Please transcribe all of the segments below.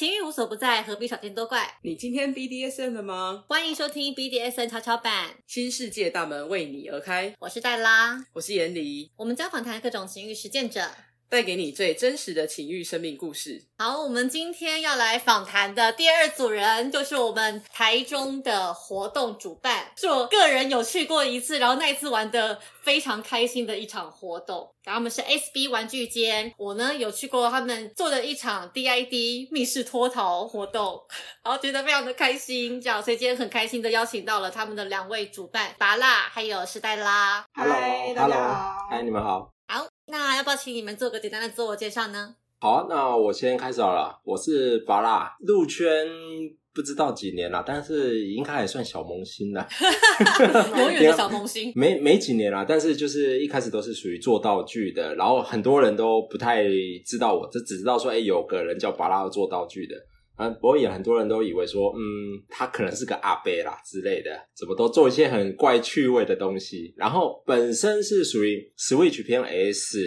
情欲无所不在，何必少见多怪？你今天 BDSM 了吗？欢迎收听 BDSN 跷跷板，新世界大门为你而开。我是黛拉，我是严黎，我们将访谈各种情欲实践者，带给你最真实的情欲生命故事。好，我们今天要来访谈的第二组人，就是我们台中的活动主办，是我个人有去过一次，然后那一次玩的非常开心的一场活动。然后他们是 SB 玩具间，我呢有去过他们做的一场 DID 密室脱逃活动，然后觉得非常的开心，这样，所以今天很开心的邀请到了他们的两位主办，拔蜡还有时代拉。嗨 Hello，大家好嗨，你们好。好，那要不要请你们做个简单的自我介绍呢？好啊，那我先开始好了。我是巴拉，入圈不知道几年了，但是应该还算小萌新了。永远的小萌新。没没几年了，但是就是一开始都是属于做道具的，然后很多人都不太知道我，就只知道说，哎、有个人叫巴拉做道具的。啊，不过也很多人都以为说，嗯，他可能是个阿伯啦之类的，怎么都做一些很怪趣味的东西。然后本身是属于 Switch 偏 S，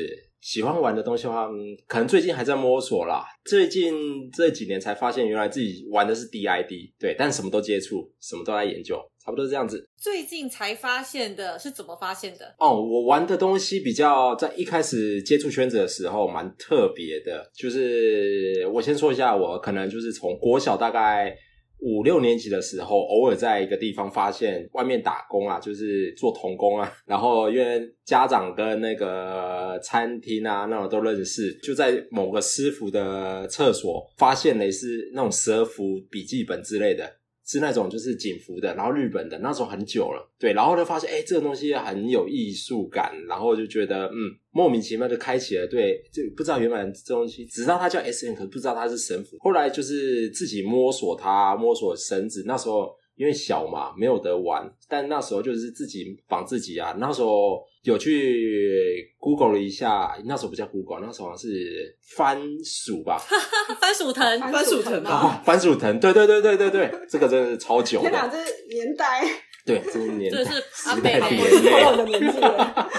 喜欢玩的东西的话，嗯，可能最近还在摸索啦。最近这几年才发现，原来自己玩的是 DID，对，但什么都接触，什么都在研究，差不多这样子。最近才发现的是怎么发现的？哦，我玩的东西比较在一开始接触圈子的时候蛮特别的，就是我先说一下，我可能就是从国小大概五六年级的时候，偶尔在一个地方发现外面打工啊，就是做童工啊，然后因为家长跟那个餐厅啊那种都认识，就在某个师傅的厕所发现了是那种蛇符笔记本之类的。是那种就是警服的，然后日本的那种很久了，对，然后就发现哎、这个东西很有艺术感，然后就觉得嗯，莫名其妙就开启了对，就不知道原本这东西，只知道它叫 S N，可是不知道它是神服。后来就是自己摸索它，摸索绳子，那时候因为小嘛，没有得玩，但那时候就是自己绑自己啊，那时候有去 Google 了一下，那时候不叫 Google，那时候好像是番薯吧，番薯藤，番薯藤啊。吗？番薯藤，对对对对对对，这个真的是超久天哪，的，这是年代，对，这是年代这是阿时代的北眼泪透露我的年纪了。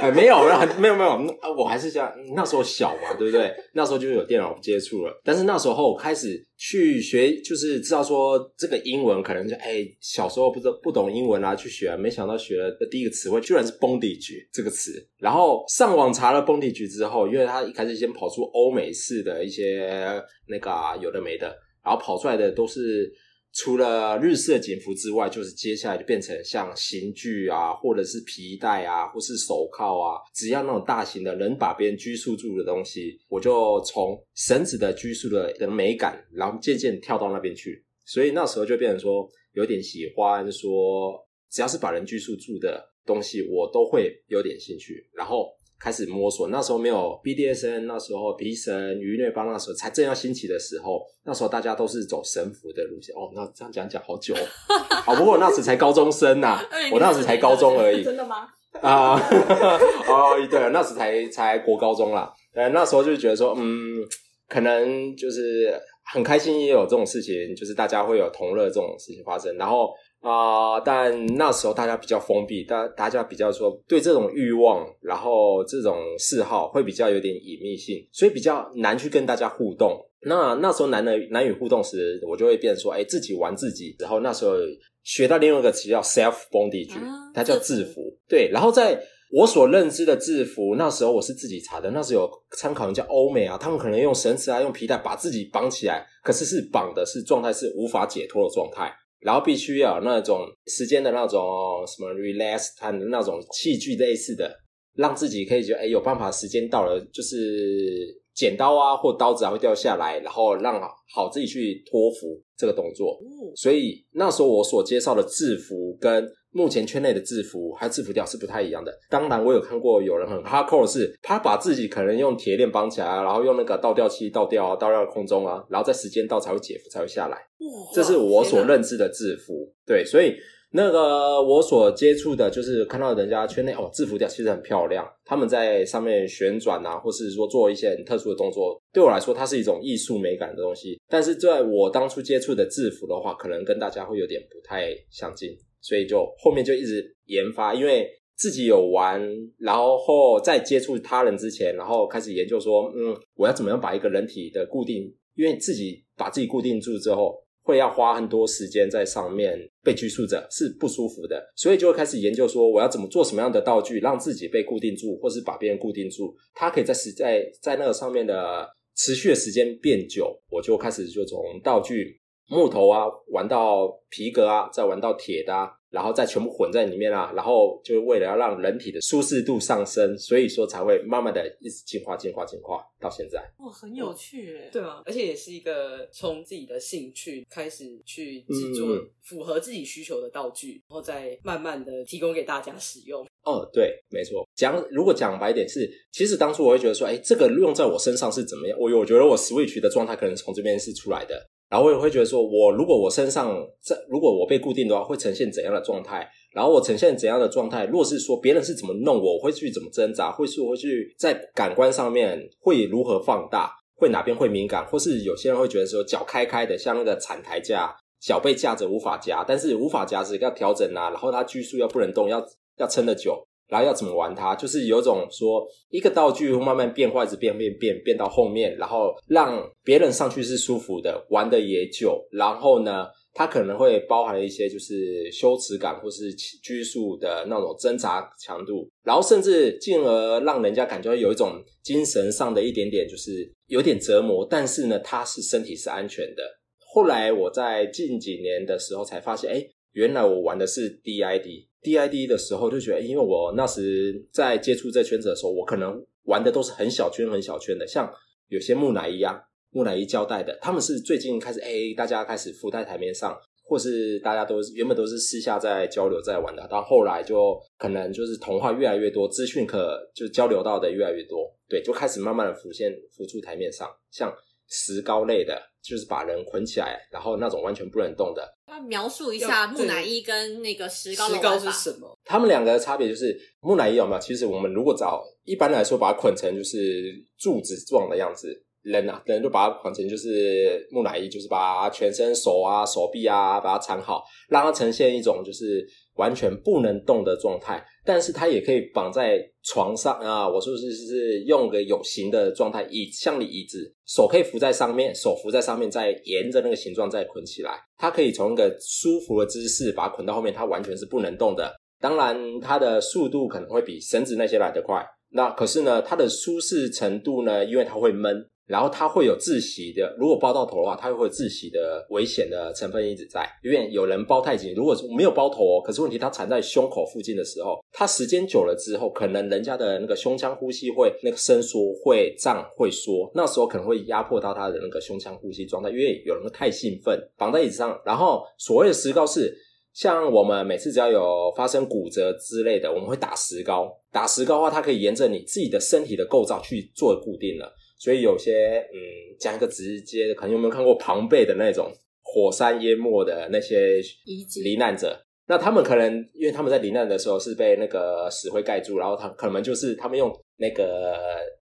哎，没有，没有，没有，我还是想那时候小嘛，对不对？那时候就有电脑接触了，但是那时候开始去学，就是知道说这个英文可能就哎，小时候不知道不懂英文啊，去学，没想到学了的第一个词汇居然是 bondage 这个词，然后上网查了 bondage 之后，因为它一开始先跑出欧美式的一些那个、啊、有的没的，然后跑出来的都是。除了日式警服之外，就是接下来就变成像刑具啊，或者是皮带啊，或是手铐啊，只要那种大型的能把别人拘束住的东西，我就从绳子的拘束的的美感，然后渐渐跳到那边去。所以那时候就变成说，有点喜欢说，只要是把人拘束住的东西，我都会有点兴趣。然后开始摸索，那时候没有 BDSN，那时候皮神、鱼虐帮那时候才正要兴起的时候，那时候大家都是走神符的路线。哦，那这样讲讲好久哦，好 不过我那时才高中生呐、我那时才高中而已 真的吗？啊，哦，对，那时才才国高中啦。呃，那时候就觉得说，嗯，可能就是很开心，也有这种事情，就是大家会有同乐这种事情发生。然后啊、但那时候大家比较封闭，大大家比较说对这种欲望，然后这种嗜好会比较有点隐秘性，所以比较难去跟大家互动。那那时候难的难以互动时，我就会变成说，哎，自己玩自己。然后那时候学到另外一个词叫 self bondage，、啊它叫制服制服。对，然后在我所认知的制服，那时候我是自己查的，那时候有参考人家欧美啊，他们可能用绳子啊，用皮带把自己绑起来，可是是绑的是状态是无法解脱的状态。然后必须要有那种时间的那种什么 relax time 的那种器具类似的，让自己可以觉得哎有办法，时间到了就是剪刀啊或刀子啊会掉下来，然后让好自己去托服这个动作。所以那时候我所介绍的制服跟目前圈内的制服还有制服调是不太一样的。当然，我有看过有人很 hardcore 是，他把自己可能用铁链绑起来啊，然后用那个倒吊器倒吊啊，倒吊空中啊，然后在时间到才会解服才会下来。这是我所认知的制服。对，所以那个我所接触的，就是看到人家圈内哦，制服调其实很漂亮，他们在上面旋转啊，或是说做一些很特殊的动作，对我来说，它是一种艺术美感的东西。但是在我当初接触的制服的话，可能跟大家会有点不太相近，所以就后面就一直研发，因为。自己有玩，然后在接触他人之前，然后开始研究说，嗯，我要怎么样把一个人体的固定，因为自己把自己固定住之后，会要花很多时间在上面，被拘束着是不舒服的，所以就会开始研究说，我要怎么做什么样的道具，让自己被固定住，或是把别人固定住，它可以在时在在那个上面的持续的时间变久，我就开始就从道具木头啊玩到皮革啊，再玩到铁的啊。然后再全部混在里面啊，然后就是为了要让人体的舒适度上升，所以说才会慢慢的一直进化、进化、进化到现在。哇，很有趣诶。对啊，而且也是一个从自己的兴趣开始去制作嗯符合自己需求的道具，然后再慢慢的提供给大家使用。哦，对，没错。讲如果讲白一点是，其实当初我会觉得说，哎，这个用在我身上是怎么样？我我觉得我 Switch 的状态可能从这边是出来的。然后我也会觉得说，我如果我身上这如果我被固定的话，会呈现怎样的状态？然后我呈现怎样的状态？如果是说别人是怎么弄我，我会去怎么挣扎？会是我会去在感官上面会如何放大？会哪边会敏感？或是有些人会觉得说脚开开的，像那个产台架，脚被架着无法夹，但是无法夹是要调整啊，然后它拘束要不能动，要要撑得久。然后要怎么玩它，就是有种说一个道具慢慢变化，一直变变变变到后面，然后让别人上去是舒服的，玩的也久。然后呢，它可能会包含一些就是羞耻感或是拘束的那种挣扎强度，然后甚至进而让人家感觉有一种精神上的一点点就是有点折磨，但是呢，它是身体是安全的。后来我在近几年的时候才发现，哎，原来我玩的是 DID。DID 的时候就觉得，因为我那时在接触这圈子的时候，我可能玩的都是很小圈、很小圈的，像有些木乃伊啊、木乃伊胶带的，他们是最近开始，哎，大家开始浮在台面上，或是大家都原本都是私下在交流在玩的，到后来就可能就是童话越来越多，资讯可就交流到的越来越多，对，就开始慢慢的浮现浮出台面上，像石膏类的，就是把人捆起来，然后那种完全不能动的。那描述一下木乃伊跟那个石膏的石膏。是什么？他们两个的差别就是木乃伊有没有？其实我们如果找一般来说把它捆成就是柱子状的样子，人啊人就把它捆成就是木乃伊，就是把全身手啊手臂啊把它缠好，让它呈现一种就是完全不能动的状态。但是它也可以绑在床上啊，我说是是用个有形的状态，椅像你椅子，手可以扶在上面，手扶在上面，再沿着那个形状再捆起来。它可以从一个舒服的姿势把它捆到后面，它完全是不能动的。当然，它的速度可能会比绳子那些来得快。那可是呢，它的舒适程度呢，因为它会闷，然后它会有窒息的。如果包到头的话，它会有窒息的危险的成分一直在。因为有人包太紧，如果是没有包头哦，可是问题它缠在胸口附近的时候，它时间久了之后，可能人家的那个胸腔呼吸会那个伸缩、会胀、会缩，那时候可能会压迫到他的那个胸腔呼吸状态。因为有人太兴奋，绑在椅子上，然后所谓的石膏是。像我们每次只要有发生骨折之类的，我们会打石膏。打石膏的话，它可以沿着你自己的身体的构造去做固定了。所以有些嗯，讲一个直接的，可能有没有看过庞贝的那种火山淹没的那些罹难者？那他们可能因为他们在罹难的时候是被那个石灰盖住，然后他可能就是他们用那个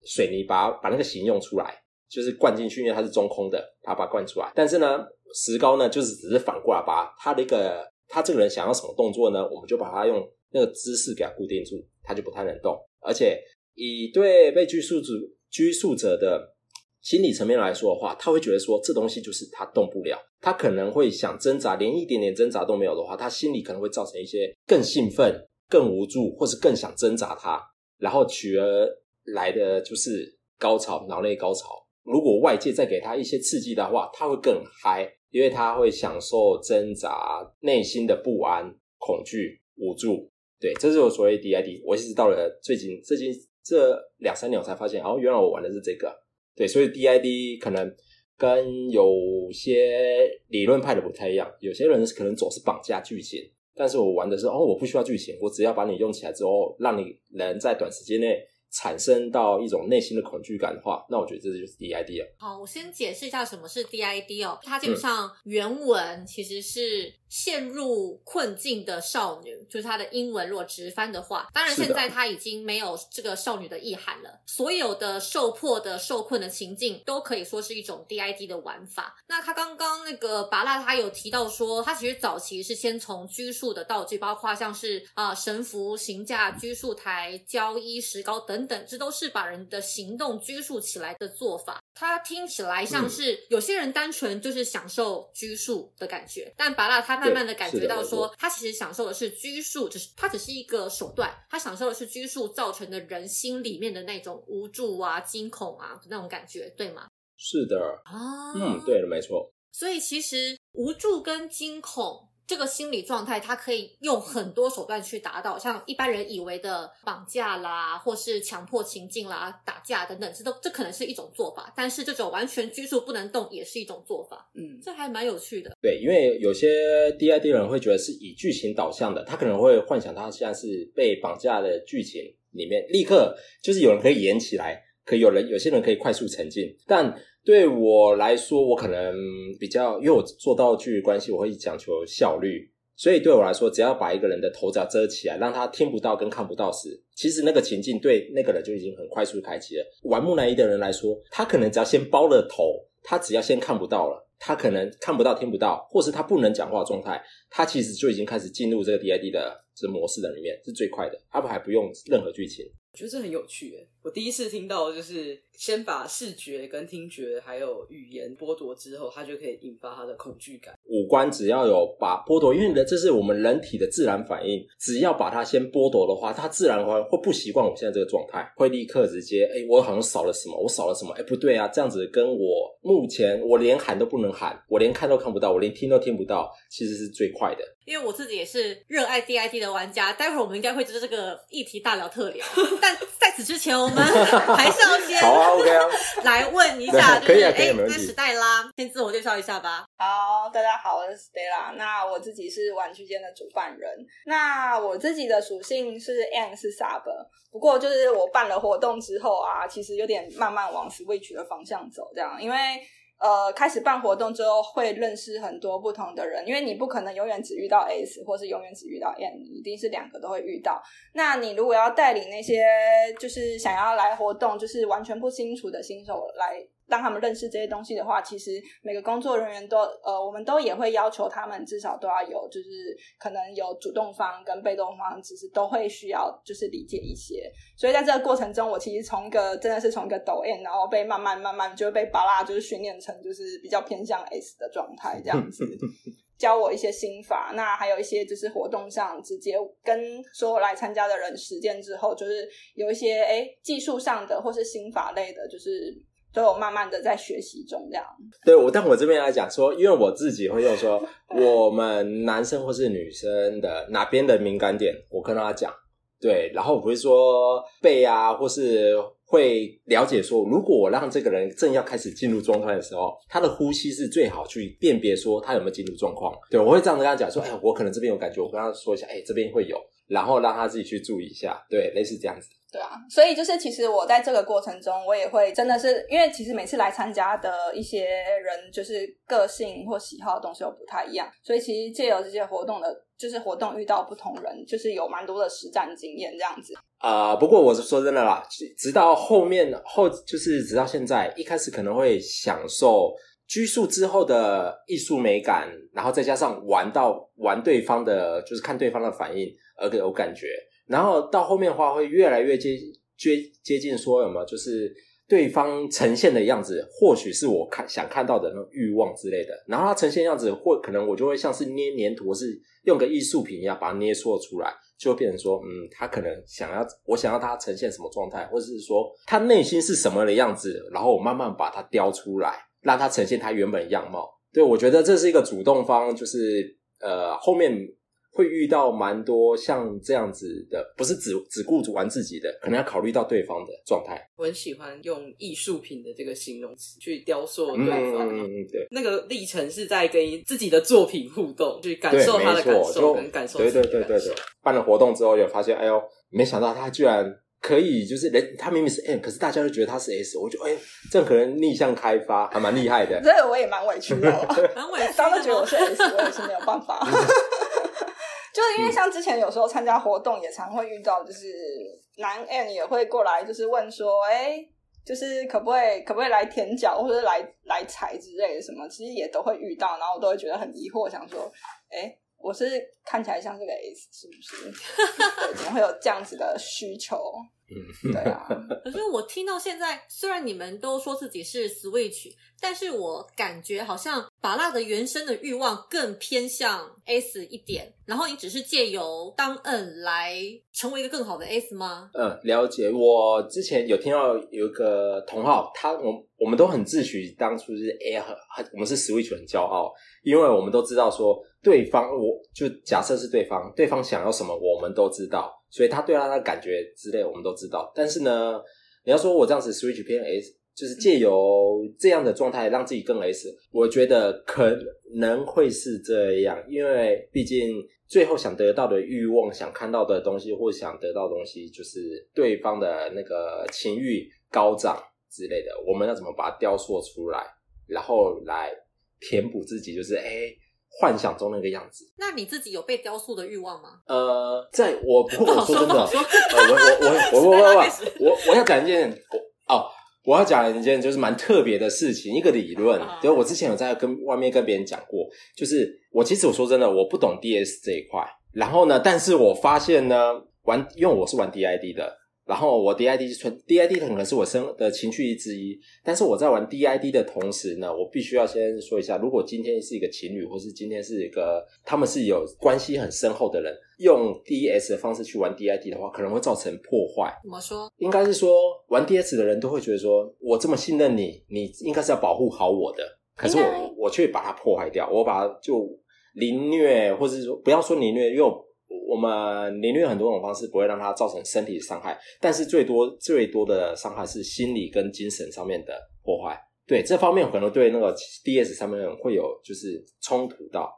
水泥把把那个形用出来，就是灌进去，因为它是中空的，他把它灌出来。但是呢，石膏呢，就是只是反过来把他的一个。他这个人想要什么动作呢？我们就把他用那个姿势给他固定住，他就不太能动。而且以对被拘束者拘束者的心理层面来说的话，他会觉得说这东西就是他动不了，他可能会想挣扎，连一点点挣扎都没有的话，他心里可能会造成一些更兴奋、更无助，或是更想挣扎他，然后取而来的就是高潮，脑内高潮。如果外界再给他一些刺激的话，他会更嗨。因为他会享受挣扎、内心的不安、恐惧、无助，对，这就是所谓 DID。我一直到了最近最近这两三年，我才发现，哦，原来我玩的是这个。对，所以 DID 可能跟有些理论派的不太一样，有些人可能总是绑架剧情，但是我玩的是，哦，我不需要剧情，我只要把你用起来之后，让你能在短时间内。产生到一种内心的恐惧感的话，那我觉得这就是 DID 了。好，我先解释一下什么是 DID 哦。它基本上原文其实是陷入困境的少女，就是她的英文如果直翻的话，当然现在她已经没有这个少女的意涵了。所有的受迫的、受困的情境都可以说是一种 DID 的玩法。那他刚刚那个拔蜡他有提到说，他其实早期是先从拘束的道具，包括像是啊、神符、刑架、拘束台、胶衣、石膏等等，这都是把人的行动拘束起来的做法。他听起来像是有些人单纯就是享受拘束的感觉，但拔蜡他慢慢的感觉到说，他其实享受的是拘束，只是他只是一个手段，他享受的是拘束造成的人心里面的那种无助啊、惊恐啊那种感觉，对吗？是的，啊，嗯，对的，没错，所以其实无助跟惊恐这个心理状态，他可以用很多手段去达到，像一般人以为的绑架啦，或是强迫情境啦、打架等等，这都这可能是一种做法。但是这种完全拘束不能动也是一种做法，嗯，这还蛮有趣的。对，因为有些 DID 人会觉得是以剧情导向的，他可能会幻想他现在是被绑架的剧情里面，立刻就是有人可以演起来，可有人有些人可以快速沉浸，但对我来说，我可能比较，因为我做道具关系，我会讲求效率。所以对我来说，只要把一个人的头只要遮起来，让他听不到跟看不到时，其实那个情境对那个人就已经很快速开启了。玩木乃伊的人来说，他可能只要先包了头，他只要先看不到了，他可能看不到、听不到，或是他不能讲话状态，他其实就已经开始进入这个 DID 的这模式的里面，是最快的，他们还不用任何剧情。我觉得这很有趣。我第一次听到就是先把视觉跟听觉还有语言剥夺之后，它就可以引发他的恐惧感。五官只要有把剥夺，因为呢，这是我们人体的自然反应。只要把它先剥夺的话，它自然会会不习惯我现在这个状态，会立刻直接，哎，我好像少了什么，我少了什么，哎，不对啊，这样子跟我目前我连喊都不能喊，我连看都看不到，我连听都听不到，其实是最快的。因为我自己也是热爱 DID 的玩家，待会儿我们应该会就是这个议题大聊特聊。但在此之前，我们还是要先好啊，OK 啊，来问一下，就是哎，那史黛拉先自我介绍一下吧。好，大家好，我是 Stella。那我自己是玩具间的主办人。那我自己的属性是 N 是 Sub，不过就是我办了活动之后啊，其实有点慢慢往 Switch 的方向走，这样，因为。呃，开始办活动之后，会认识很多不同的人，因为你不可能永远只遇到 S，或是永远只遇到 N，一定是两个都会遇到。那你如果要带领那些就是想要来活动，就是完全不清楚的新手来让他们认识这些东西的话，其实每个工作人员都呃，我们都也会要求他们至少都要有，就是可能有主动方跟被动方，其实都会需要就是理解一些。所以在这个过程中，我其实从一个真的是从一个抖 N，然后被慢慢慢慢就被巴拉就是训练成就是比较偏向 S 的状态这样子。教我一些心法，那还有一些就是活动上直接跟所有来参加的人实践之后，就是有一些哎技术上的或是心法类的，就是都有慢慢的在学习中这样。对我，但我这边来讲说，因为我自己会用说，我们男生或是女生的哪边的敏感点，我跟他讲，对，然后我不会说背啊，或是会了解说，如果我让这个人正要开始进入状态的时候，他的呼吸是最好去辨别说他有没有进入状况。对我会这样跟他讲说，哎，我可能这边有感觉，我跟他说一下，哎，这边会有，然后让他自己去注意一下，对，类似这样子。对啊，所以就是其实我在这个过程中，我也会真的是因为其实每次来参加的一些人，就是个性或喜好的东西又不太一样，所以其实借由这些活动的，就是活动遇到不同人，就是有蛮多的实战经验这样子。啊、不过我是说真的啦，直到后面后就是直到现在，一开始可能会享受拘束之后的艺术美感，然后再加上玩到玩对方的，就是看对方的反应而有感觉，然后到后面的话会越来越接接接近说有没有就是。对方呈现的样子，或许是我看想看到的那种欲望之类的。然后他呈现样子，或可能我就会像是捏黏土，是用个艺术品一样把它捏塑出来，就会变成说，嗯，他可能想要我想要他呈现什么状态，或者是说他内心是什么的样子，然后我慢慢把它雕出来，让他呈现他原本样貌。对我觉得这是一个主动方，就是呃后面。会遇到蛮多像这样子的，不是只只顾着玩自己的，可能要考虑到对方的状态。我很喜欢用艺术品的这个形容词去雕塑嗯对方。嗯嗯嗯，对。那个历程是在跟自己的作品互动，去感，受他的感受，感受对自己的感受对对对对。办了活动之后，有发现，哎呦，没想到他居然可以就是人他明明是 M，可是大家都觉得他是 S，我觉得哎、这可能逆向开发还蛮厉害的。这个我也蛮委屈的哦。蛮委屈的大家都觉得我是 S，我也是没有办法。就是因为像之前有时候参加活动，也常会遇到，就是男 N 也会过来，就是问说，哎、就是可不可以可不可以来舔脚或者来来踩之类的什么，其实也都会遇到，然后我都会觉得很疑惑，想说，哎、我是看起来像这个 S 是不是？对，怎么会有这样子的需求？嗯，对啊，可是我听到现在，虽然你们都说自己是 Switch，但是我感觉好像把蜡的原生的欲望更偏向 S 一点，然后你只是借由当 N 来成为一个更好的 S 吗？嗯，了解。我之前有听到有一个同好，他我我们都很自诩当初是 A 很很我们是 Switch 很骄傲，因为我们都知道说对方，我就假设是对方，对方想要什么我们都知道，所以他对他的感觉之类我们都知道。但是呢，你要说我这样子 Switch 偏 S，就是借由这样的状态让自己更 S，我觉得可能会是这样，因为毕竟最后想得到的欲望、想看到的东西或想得到的东西，就是对方的那个情欲高涨之类的，我们要怎么把它雕塑出来，然后来填补自己，就是哎。幻想中那个样子，那你自己有被雕塑的欲望吗？呃，在我不过我说真的，我我我我 我我我我我要讲一件我哦，我要讲一件就是蛮特别的事情，一个理论啊。对，我之前有在跟外面跟别人讲过，就是我其实我说真的，我不懂 DS 这一块。然后呢，但是我发现呢，玩因为我是玩 DID 的，然后我 DID 是纯 DID 可能是我生的情绪之一，但是我在玩 DID 的同时呢，我必须要先说一下，如果今天是一个情侣，或是今天是一个他们是有关系很深厚的人，用 DS 的方式去玩 DID 的话，可能会造成破坏。怎么说？应该是说玩 DS 的人都会觉得说，我这么信任你，你应该是要保护好我的，可是我我却把它破坏掉，我把它就凌虐，或者是说不要说凌虐，因为我我们领略很多种方式不会让他造成身体伤害，但是最多最多的伤害是心理跟精神上面的破坏。对这方面可能对那个 DS 上面会有就是冲突到，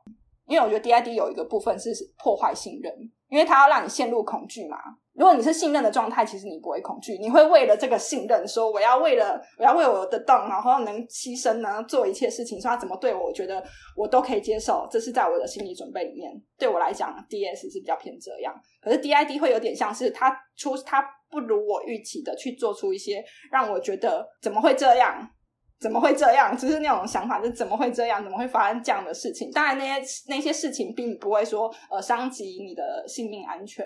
因为我觉得 DID 有一个部分是破坏信任，因为它要让你陷入恐惧嘛。如果你是信任的状态，其实你不会恐惧，你会为了这个信任，说我要为了我要为我的洞，然后能牺牲呢，做一切事情，说他怎么对我，我觉得我都可以接受，这是在我的心理准备里面。对我来讲，DS 是比较偏这样，可是 DID 会有点像是他出他不如我预期的去做出一些让我觉得怎么会这样，怎么会这样？就是那种想法，就怎么会这样？怎么会发生这样的事情？当然，那些那些事情并不会说呃伤及你的性命安全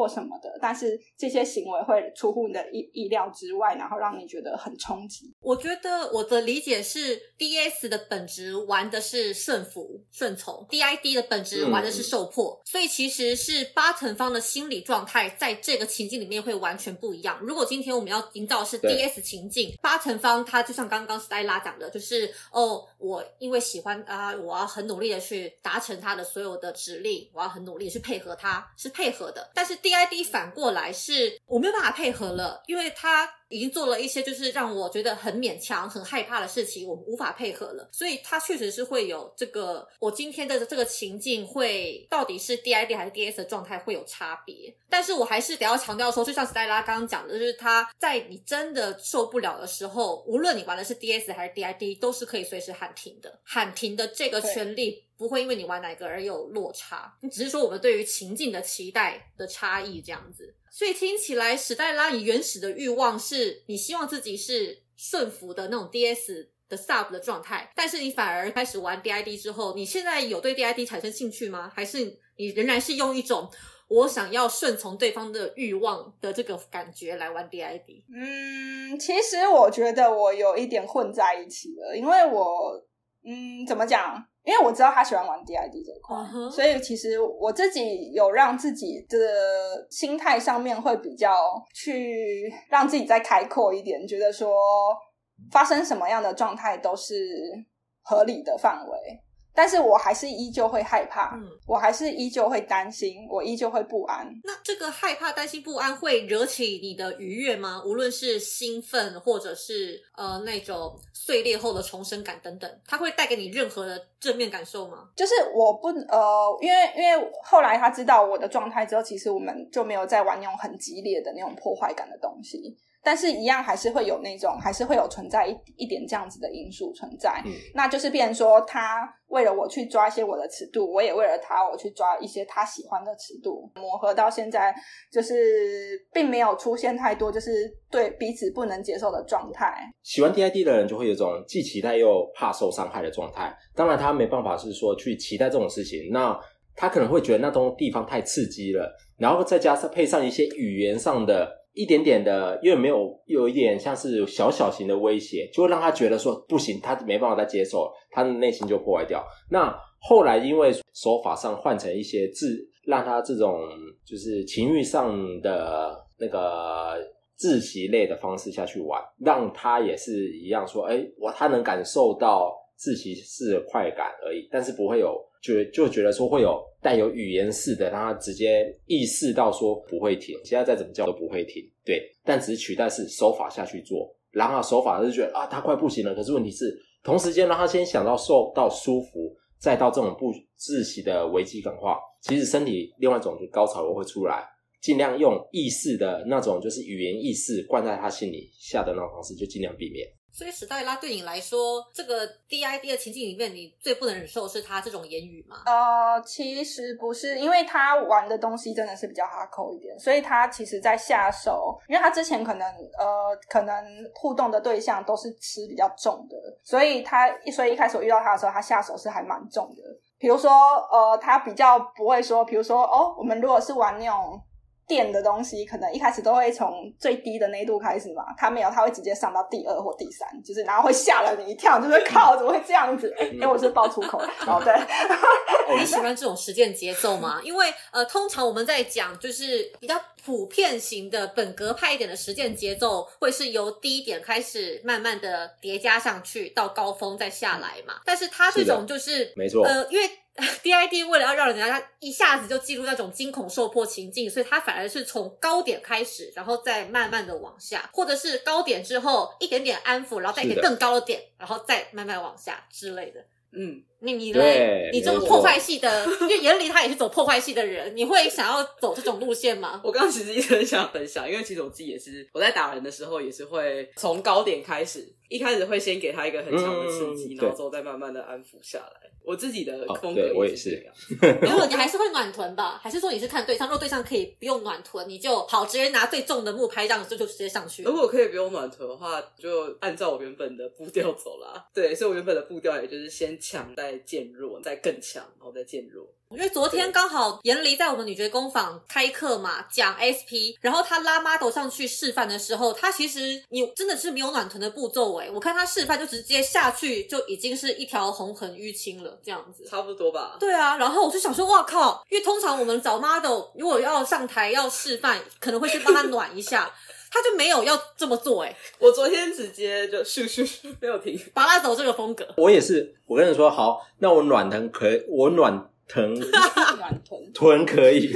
或什么的，但是这些行为会出乎你的意意料之外，然后让你觉得很冲击。我觉得我的理解是，DS 的本质玩的是顺服、顺从；DID 的本质玩的是受迫。所以其实是八成方的心理状态在这个情境里面会完全不一样。如果今天我们要营造的是 DS 情境，八成方他就像刚刚 Stella 讲的，就是哦，我因为喜欢啊，我要很努力的去达成他的所有的指令，我要很努力去配合他，是配合的。但是 DID 反过来是我没有办法配合了，因为他已经做了一些就是让我觉得很勉强、很害怕的事情，我无法配合了。所以他确实是会有这个，我今天的这个情境会到底是 DID 还是 DS 的状态会有差别。但是我还是得要强调说，就像斯黛拉刚刚讲的，就是他在你真的受不了的时候，无论你玩的是 DS 还是 DID，都是可以随时喊停的。喊停的这个对权利不会因为你玩哪个而有落差，你只是说我们对于情境的期待的差异这样子。所以听起来，史黛拉你原始的欲望是你希望自己是顺服的那种 DS 的 sub 的状态，但是你反而开始玩 DID 之后，你现在有对 DID 产生兴趣吗？还是你仍然是用一种我想要顺从对方的欲望的这个感觉来玩 DID？嗯，其实我觉得我有一点混在一起了，因为我嗯怎么讲？因为我知道他喜欢玩 DID 这一块所以其实我自己有让自己的心态上面会比较去让自己再开阔一点，觉得说发生什么样的状态都是合理的范围。但是我还是依旧会害怕，嗯我还是依旧会担心，我依旧会不安。那这个害怕、担心、不安会惹起你的愉悦吗？无论是兴奋，或者是呃那种碎裂后的重生感等等，它会带给你任何的正面感受吗？就是我不呃，因为因为后来他知道我的状态之后，其实我们就没有再玩那种很激烈的那种破坏感的东西。但是，一样还是会有那种，还是会有存在一一点这样子的因素存在。嗯那就是变成说，他为了我去抓一些我的尺度，我也为了他我去抓一些他喜欢的尺度。磨合到现在，就是并没有出现太多就是对彼此不能接受的状态。喜欢 DID 的人就会有一种既期待又怕受伤害的状态。当然，他没办法是说去期待这种事情，那他可能会觉得那种地方太刺激了，然后再加上配上一些语言上的一点点的，因为没有有一点像是小小型的威胁，就会让他觉得说不行，他没办法再接受，他的内心就破坏掉。那后来因为手法上换成一些自，让他这种就是情欲上的那个窒息类的方式下去玩，让他也是一样说，哎，我他能感受到窒息式的快感而已，但是不会有就就觉得说会有带有语言式的，让他直接意识到说不会停，现在再怎么叫都不会停，对，但只是取代是手法下去做，然后手法就觉得啊他快不行了，可是问题是同时间让他先想到受到舒服，再到这种不窒息的危机感化，其实身体另外一种就高潮又会出来。尽量用意识的那种，就是语言意识灌在他心里下的那种方式，就尽量避免。所以史黛拉对你来说，这个 DID 的情境里面，你最不能忍受是他这种言语吗？呃，其实不是，因为他玩的东西真的是比较哈扣一点，所以他其实在下手，因为他之前可能呃可能互动的对象都是吃比较重的，所以他所以一开始我遇到他的时候，他下手是还蛮重的。比如说呃，他比较不会说，比如说哦，我们如果是玩那种。电的东西可能一开始都会从最低的那一度开始嘛，他没有，他会直接上到第二或第三，就是然后会吓了你一跳，就是 靠，怎么会这样子？因为我是爆粗口，哦对，你喜 欢这种实践节奏吗？因为呃，通常我们在讲就是比较普遍型的本格派一点的实践节奏，会是由低点开始慢慢的叠加上去，到高峰再下来嘛。但是它这种就是没错呃，因为 DID 为了要让人家一下子就进入那种惊恐受迫情境，所以他反而是从高点开始，然后再慢慢的往下，或者是高点之后一点点安抚，然后再一个更高的点，然后再慢慢往下之类的。嗯，你你对嘞？你这种破坏系的，因为眼里他也是走破坏系的人，你会想要走这种路线吗？我刚刚其实一直很想分享，因为其实我自己也是，我在打人的时候也是会从高点开始，一开始会先给他一个很强的刺激，嗯然后之后再慢慢的安抚下来。我自己的哦风格对我也是是这样。如果你还是会暖臀吧，还是说你是看对象？如果对象可以不用暖臀，你就好直接拿最重的木拍，这样就就直接上去如。果可以不用暖臀的话，就按照我原本的步调走啦。对，所以我原本的步调也就是先强，再渐弱，再更强，然后再渐弱。因为昨天刚好严离在我们女爵工坊开课嘛，讲 SP，然后他拉 model 上去示范的时候，他其实你真的是没有暖臀的步骤诶，我看他示范就直接下去就已经是一条红痕淤青了，这样子。差不多吧。对啊，然后我就想说，哇靠！因为通常我们找 model 如果要上台要示范，可能会去帮他暖一下，他就没有要这么做、欸，我昨天直接就咻咻咻没有停。把他走这个风格。我也是，我跟你说好，那我暖疼可以，我暖腾 暖臀。臀可以，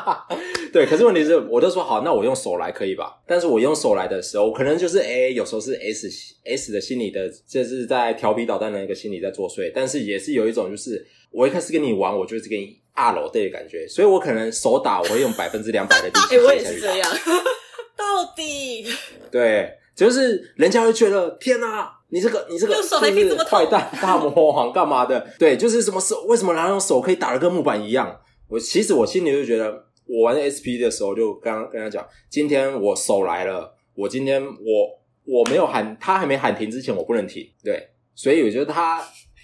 对。可是问题是，我就说好，那我用手来可以吧？但是我用手来的时候，我可能就是哎、有时候是 S S 的心理的，就是在调皮捣蛋的一个心理在作祟，但是也是有一种就是我一开始跟你玩，我就是跟你二楼对的感觉，所以我可能手打我会用百分之两百的力气哎、我也是这样。到底对，就是人家会觉得天哪、你这个你这个用手还可以这么坏蛋大魔王干嘛的？对，就是什么手为什么然后用手可以打得跟木板一样？我其实我心里就觉得，我玩 SP 的时候就刚刚跟他讲，今天我手来了，我今天我我没有喊他还没喊停之前，我不能停。对，所以我觉得他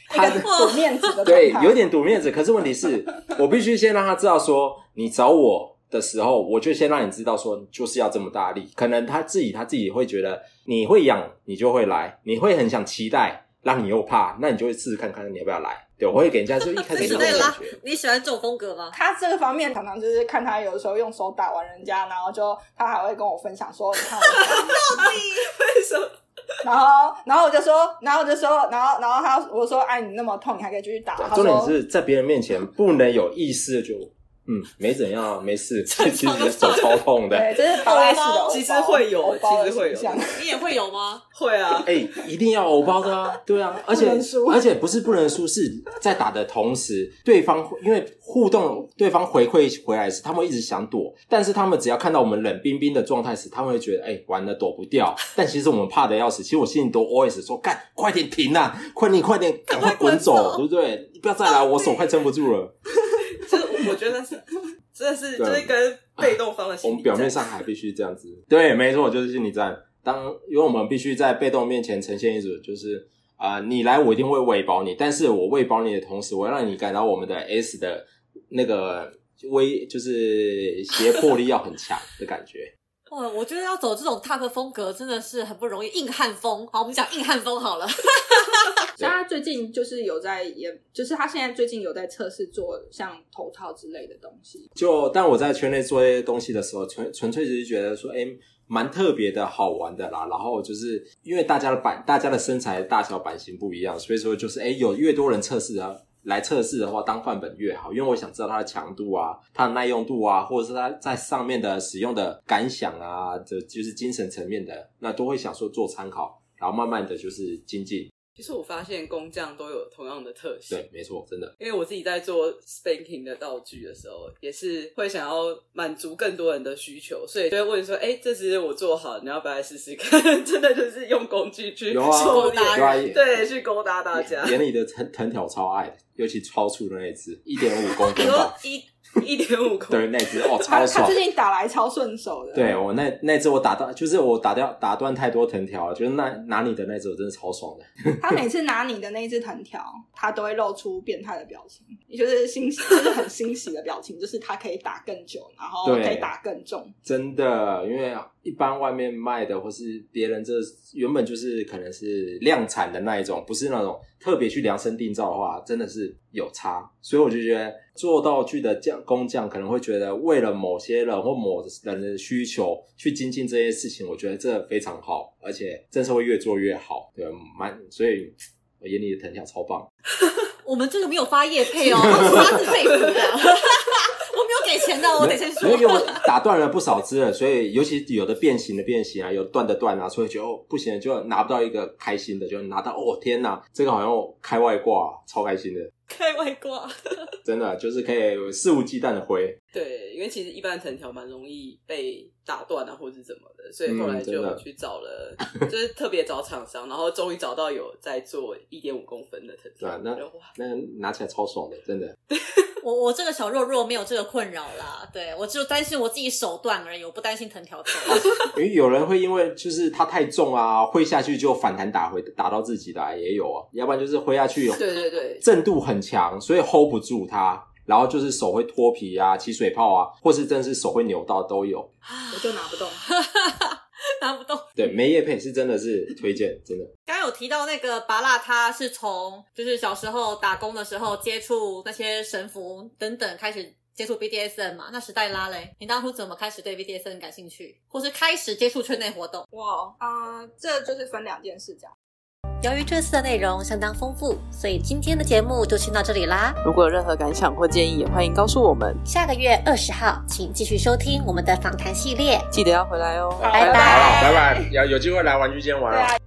他赌面子的对，有点赌面子。可是问题是我必须先让他知道说，你找我的时候，我就先让你知道说，就是要这么大力。可能他自己他自己会觉得你会养，你就会来，你会很想期待，让你又怕，那你就会试试看看你要不要来。对，我会给人家就一开始就这所以史黛拉种感觉。，你喜欢这种风格吗？他这个方面常常就是看他有的时候用手打完人家，然后就他还会跟我分享说，你看我 为什么？然后，然后我就说，然后我就说，然后，然后他我说，哎，你那么痛，你还可以继续打。重点，是在别人面前不能有意识的就嗯没怎样没事，其实手超痛的。对，这是偶包，其实会有其实会有 你也会有吗？会啊，哎、一定要偶包的啊！对啊，而且不能输而且不是不能输，是在打的同时，对方因为互动，对方回馈回来时，他们一直想躲，但是他们只要看到我们冷冰冰的状态时，他们会觉得哎、完了躲不掉。但其实我们怕的要死，其实我心里都 always 说干，快点停啊，快点快点，赶快滚走，赶快滚走对不对？你不要再来，我手快撑不住了。就是我觉得是真的是对就是跟被动方的心理我们表面上还必须这样子，对，没错，就是心理战。当因为我们必须在被动面前呈现一种，就是啊、你来我一定会喂饱你，但是我喂饱你的同时，我要让你感到我们的 S 的那个威，就是胁迫力要很强的感觉。哇，我觉得要走这种 TOP 风格真的是很不容易，硬汉风。好，我们讲硬汉风好了。所以他最近就是有在也，就是他现在最近有在测试做像头套之类的东西。就但我在圈内做这些东西的时候，纯纯粹只是觉得说，哎、蛮特别的好玩的啦。然后就是因为大家的版、大家的身材大小版型不一样，所以说就是哎、有越多人测试啊。来测试的话，当范本越好，因为我想知道它的强度啊、它的耐用度啊，或者是它在上面的使用的感想啊，这就是精神层面的，那都会想说做参考，然后慢慢的就是精进。其实我发现工匠都有同样的特性。对，没错，真的。因为我自己在做 spanking 的道具的时候，也是会想要满足更多人的需求，所以就会问说：“哎、这只我做好，你要不要来试试看？” 真的就是用工具去有啊做勾搭对啊对，去勾搭大家。眼里的藤藤条超爱的，尤其超粗的那一只，一点五公分吧。一一点五公对，那只哦，超他他最。近打来超顺手的，对我那那只我打到，就是我打掉打断太多藤条了，就是那拿你的那只我真的超爽的。他每次拿你的那只藤条，他都会露出变态的表情，也就是欣喜，就是很欣喜的表情，就是他可以打更久，然后可以打更重。真的，因为一般外面卖的或是别人这原本就是可能是量产的那一种，不是那种特别去量身定造的话，真的是有差。所以我就觉得做道具的匠工匠可能会觉得，为了某些人或某人的需求去精进这些事情，我觉得这非常好，而且真是会越做越好。对，蛮所以我眼里的藤条超棒。我们这个没有发叶配哦，发自肺腑的。给钱的，我得先说因。为我打断了不少只了，所以尤其有的变形的变形啊，有断的断啊，所以觉得哦不行，就拿不到一个开心的，就拿到哦天哪，这个好像开外挂，超开心的，开外挂，真的就是可以肆无忌惮的挥。对，因为其实一般藤条蛮容易被打断啊，或者是怎么的，所以后来就去找了，就是特别找厂商，然后终于找到有在做一点五公分的藤条对啊，那哇，那拿起来超爽的，真的。我我这个小肉肉没有这个困扰啦，对我只有担心我自己手断而已，我不担心藤条断。因为有人会因为就是它太重啊，挥下去就反弹打回打到自己的、啊、也有啊，要不然就是挥下去对对对，震度很强，所以 hold 不住它，然后就是手会脱皮啊、起水泡啊，或是真的是手会扭到都有。我就拿不动。拿不动。对，梅叶配是真的是推荐，真的。刚刚有提到那个拔蜡，他是从就是小时候打工的时候接触那些神符等等开始接触 BDSM 嘛。那时代拉嘞，你当初怎么开始对 BDSM 感兴趣，或是开始接触圈内活动？哇啊、这就是分两件事讲。由于这次的内容相当丰富，所以今天的节目就先到这里啦。如果有任何感想或建议，也欢迎告诉我们，下个月二十号，请继续收听我们的访谈系列。记得要回来哦，拜拜好了，拜拜，有有机会来玩具间玩啊。对啊，